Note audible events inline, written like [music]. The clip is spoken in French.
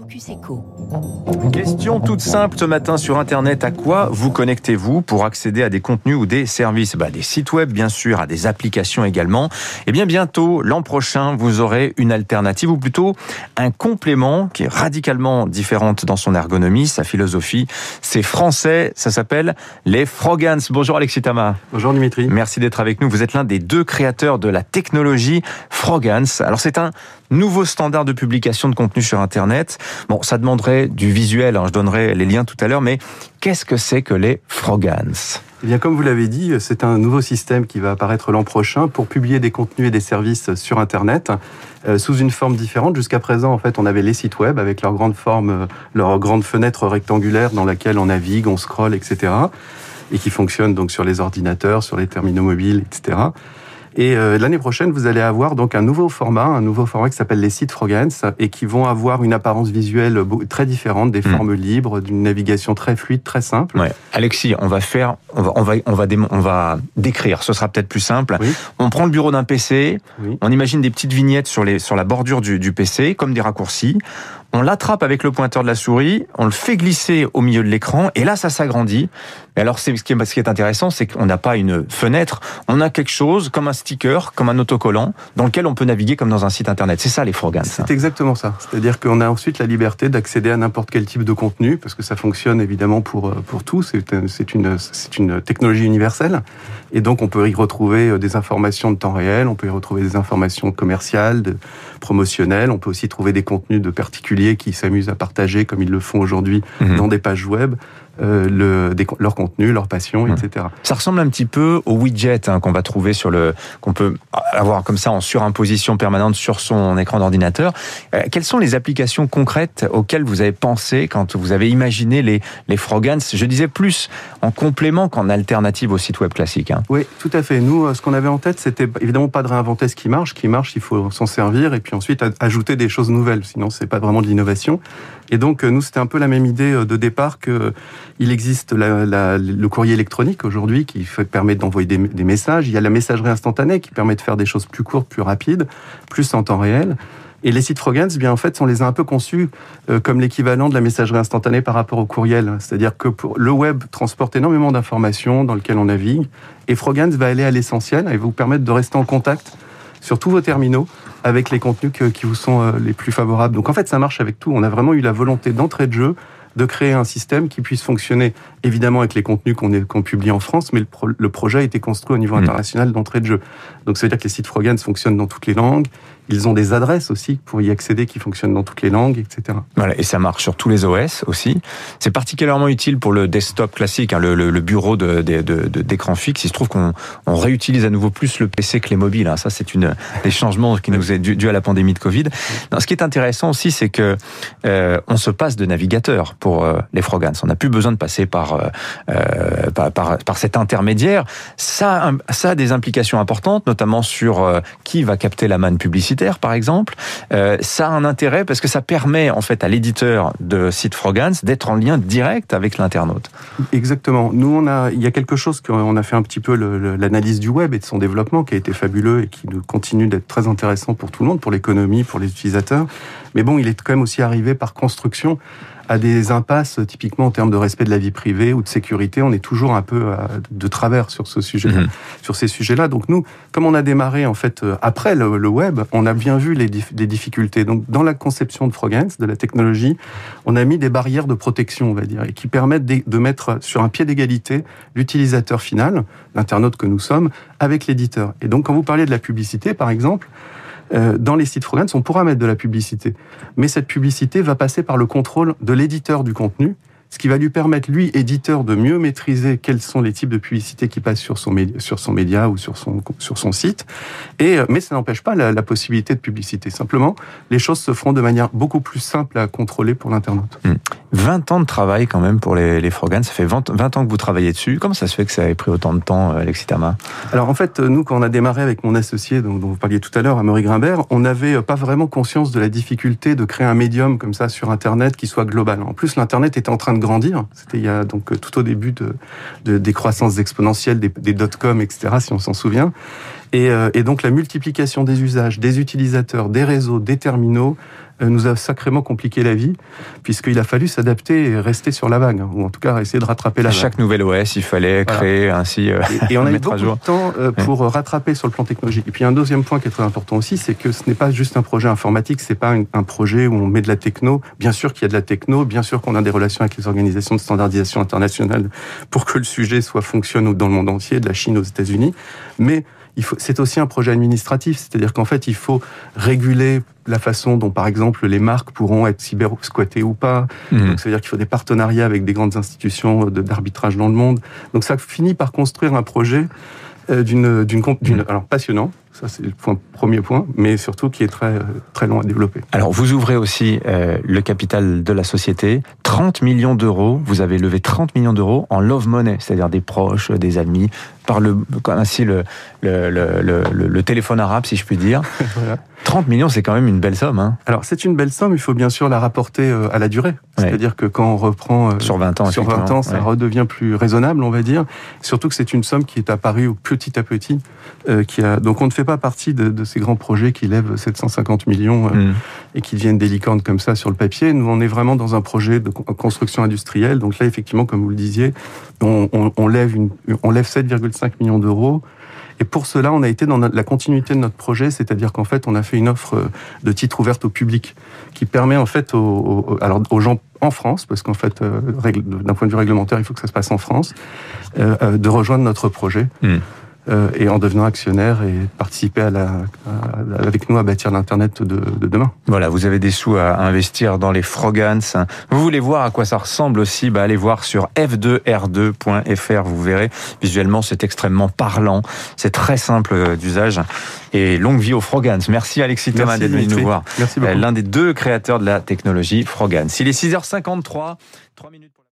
Focus Echo. Question toute simple ce matin sur Internet. À quoi vous connectez-vous pour accéder à des contenus ou des services? Bah, Des sites web, bien sûr, à des applications également. Et eh bien bientôt, l'an prochain, vous aurez une alternative ou plutôt un complément qui est radicalement différente dans son ergonomie, sa philosophie. C'est français, ça s'appelle les Frogans. Bonjour Alexis Tama. Bonjour Dimitri. Merci d'être avec nous. Vous êtes l'un des deux créateurs de la technologie Frogans. Alors c'est un nouveau standard de publication de contenu sur Internet. Bon, ça demanderait du visuel, hein, je donnerai les liens tout à l'heure, mais qu'est-ce que c'est que les Frogans? Eh bien, comme vous l'avez dit, c'est un nouveau système qui va apparaître l'an prochain pour publier des contenus et des services sur Internet euh, sous une forme différente. Jusqu'à présent, en fait, on avait les sites web avec leur grande forme, euh, leur grande fenêtre rectangulaire dans laquelle on navigue, on scrolle, etc. et qui fonctionne donc sur les ordinateurs, sur les terminaux mobiles, etc. Et euh, l'année prochaine, vous allez avoir donc un nouveau format, un nouveau format qui s'appelle les sites Frogans et qui vont avoir une apparence visuelle très différente, des hmm. formes libres, d'une navigation très fluide, très simple. Ouais. Alexis, on va faire, on va, on va, on va, on va décrire. Ce sera peut-être plus simple. On prend le bureau d'un PC, on imagine des petites vignettes sur les, sur la bordure du, du PC, comme des raccourcis on l'attrape avec le pointeur de la souris, on le fait glisser au milieu de l'écran, et là, ça s'agrandit. Et alors, ce qui est intéressant, c'est qu'on n'a pas une fenêtre, on a quelque chose comme un sticker, comme un autocollant, dans lequel on peut naviguer comme dans un site internet. C'est ça, les Frogans. C'est exactement ça. C'est-à-dire qu'on a ensuite la liberté d'accéder à n'importe quel type de contenu, parce que ça fonctionne évidemment pour, euh, pour tout. C'est une, une technologie universelle. Et donc, on peut y retrouver euh, des informations de temps réel, on peut y retrouver des informations commerciales, promotionnelles, on peut aussi trouver des contenus de particuliers qui s'amusent à partager, comme ils le font aujourd'hui, mhm. dans des pages web, euh, le, leur contenu, leur passion, mhm. etc. Ça ressemble un petit peu au widget hein, qu'on va trouver sur le, qu'on peut avoir comme ça en surimposition permanente sur son écran d'ordinateur. Euh, quelles sont les applications concrètes auxquelles vous avez pensé quand vous avez imaginé les, les Frogans? Je disais plus en complément qu'en alternative au site web classique. Hein. Oui, tout à fait. Nous, euh, ce qu'on avait en tête, c'était évidemment pas de réinventer ce qui marche. Ce qui marche, il faut s'en servir et puis ensuite ajouter des choses nouvelles. Sinon, c'est pas vraiment de l'innovation. Et donc, nous, c'était un peu la même idée de départ que il existe le courrier électronique aujourd'hui qui permet d'envoyer des, messages. Il y a la messagerie instantanée qui permet de faire des choses plus courtes, plus rapides, plus en temps réel. Et les sites Frogans, bien en fait, on les a un peu conçus euh, comme l'équivalent de la messagerie instantanée par rapport au courriel. C'est-à-dire que pour le web transporte énormément d'informations dans lesquelles on navigue, et Frogans va aller à l'essentiel et vous permettre de rester en contact sur tous vos terminaux avec les contenus qui vous sont euh, les plus favorables. Donc en fait, ça marche avec tout. On a vraiment eu la volonté d'entrée de jeu de créer un système qui puisse fonctionner évidemment avec les contenus qu'on publie en France, mais le, projet a été construit au niveau mmh. international d'entrée de jeu. Donc ça veut dire que les sites Frogans fonctionnent dans toutes les langues, ils ont des adresses aussi pour y accéder qui fonctionnent dans toutes les langues, etc. Voilà, et ça marche sur tous les OS aussi. C'est particulièrement utile pour le desktop classique, hein, le, bureau d'écran fixe. Il se trouve qu'on réutilise à nouveau plus le PC que les mobiles. Hein. Ça, c'est une des changements qui nous est dû, à la pandémie de Covid. ce qui est intéressant aussi, c'est que euh, on se passe de navigateur pour euh, les Frogans. On n'a plus besoin de passer par, euh, par, cet intermédiaire. Ça, ça a des implications importantes, notamment sur qui va capter la manne publicitaire par exemple, euh, ça a un intérêt parce que ça permet en fait à l'éditeur de site Frogans d'être en lien direct avec l'internaute. Exactement. Nous, on a, il y a quelque chose qu'on a fait un petit peu l'analyse du web et de son développement qui a été fabuleux et qui continue d'être très intéressant pour tout le monde, pour l'économie, pour les utilisateurs. Mais bon, il est quand même aussi arrivé par construction à des impasses, typiquement en termes de respect de la vie privée ou de sécurité. On est toujours un peu euh, de travers sur ce sujet, mhm. sur ces sujets-là. Donc nous, comme on a démarré en fait euh, après le, web, on a bien vu les, difficultés. Donc dans la conception de Frogans, de la technologie, on a mis des barrières de protection, on va dire, et qui permettent de mettre sur un pied d'égalité l'utilisateur final, l'internaute que nous sommes, avec l'éditeur. Et donc quand vous parlez de la publicité, par exemple, euh, dans les sites Frogans, on pourra mettre de la publicité. Mais cette publicité va passer par le contrôle de l'éditeur du contenu ce qui va lui permettre, lui, éditeur, de mieux maîtriser quels sont les types de publicités qui passent sur son, média, sur son média ou sur son, sur son site. Et, euh, mais ça n'empêche pas la, possibilité de publicité. Simplement, les choses se feront de manière beaucoup plus simple à contrôler pour l'internaute. 20 hmm. ans de travail quand même pour les, les Frogans. Ça fait 20, 20, ans que vous travaillez dessus. Comment ça se fait que ça ait pris autant de temps, euh, Alexis Tama Alors en fait, nous, quand on a démarré avec mon associé, dont, dont vous parliez tout à l'heure, Amaury Grimbert, on n'avait euh, pas vraiment conscience de la difficulté de créer un médium comme ça sur Internet qui soit global. En plus, l'Internet était en train de grandir. C'était il y a donc tout au début de, des croissances exponentielles des, dot-com, etc., si on s'en souvient. Et, euh, et, donc la multiplication des usages, des utilisateurs, des réseaux, des terminaux euh, nous a sacrément compliqué la vie, puisqu'il a fallu s'adapter et rester sur la vague, ou en tout cas essayer de rattraper la à vague. Chaque nouvelle OS, il fallait créer ainsi. Euh, et, et, on [laughs] a eu beaucoup de temps euh, pour rattraper sur le plan technologique. Et puis un deuxième point qui est très important aussi, c'est que ce n'est pas juste un projet informatique, c'est pas un, un, projet où on met de la techno. Bien sûr qu'il y a de la techno, bien sûr qu'on a des relations avec les organisations de standardisation internationale pour que le sujet soit fonctionne dans le monde entier, de la Chine aux États-Unis, mais c'est aussi un projet administratif, c'est-à-dire qu'en fait, il faut réguler la façon dont, par exemple, les marques pourront être cyber-squattées ou pas. Mmh. Donc, ça veut dire qu'il faut des partenariats avec des grandes institutions d'arbitrage dans le monde. Donc, ça finit par construire un projet euh, d'une, d'une, d'une, alors passionnant, ça, c'est le point, premier point, mais surtout qui est très, très long à développer. Alors, vous ouvrez aussi euh, le capital de la société. 30 millions d'euros. Vous avez levé 30 millions d'euros en love money, c'est-à-dire des proches, des amis, par le, ainsi le, le, le, téléphone arabe, si je puis dire. [laughs] voilà. 30 millions, c'est quand même une belle somme. Hein. Alors, c'est une belle somme, il faut bien sûr la rapporter à la durée. C'est-à-dire que quand on reprend... sur 20 ans, sur 20 ans, ça ouais. redevient plus raisonnable, on va dire. Surtout que c'est une somme qui est apparue petit à petit. Euh, qui a... Donc, on ne fait pas partie de, de, ces grands projets qui lèvent 750 millions euh, mm. et qui deviennent des licornes comme ça sur le papier. Nous, on est vraiment dans un projet de construction industrielle. Donc là, effectivement, comme vous le disiez, on, on, on lève, une, on lève 7,5 millions d'euros. Et pour cela, on a été dans la continuité de notre projet, c'est-à-dire qu'en fait, on a fait une offre de titres ouverte au public qui permet en fait aux, aux, alors aux gens en France, parce qu'en fait, euh, d'un point de vue réglementaire, il faut que ça se passe en France, euh, de rejoindre notre projet. Mmh. Euh, et en devenant actionnaire et participer à la, à, avec nous à bâtir l'internet de, de, demain. Voilà, vous avez des sous à investir dans les Frogans. Vous voulez voir à quoi ça ressemble aussi bah, Allez voir sur f2r2.fr. Vous verrez visuellement, c'est extrêmement parlant. C'est très simple d'usage. Et longue vie aux Frogans. Merci Alexis Thomas d'être venu nous voir. Merci beaucoup. L'un des deux créateurs de la technologie Frogans. Il est 6h53. 3 minutes.